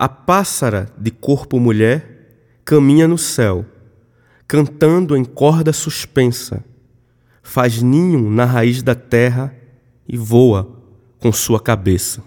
A pássara de corpo mulher caminha no céu, cantando em corda suspensa, faz ninho na raiz da terra e voa com sua cabeça.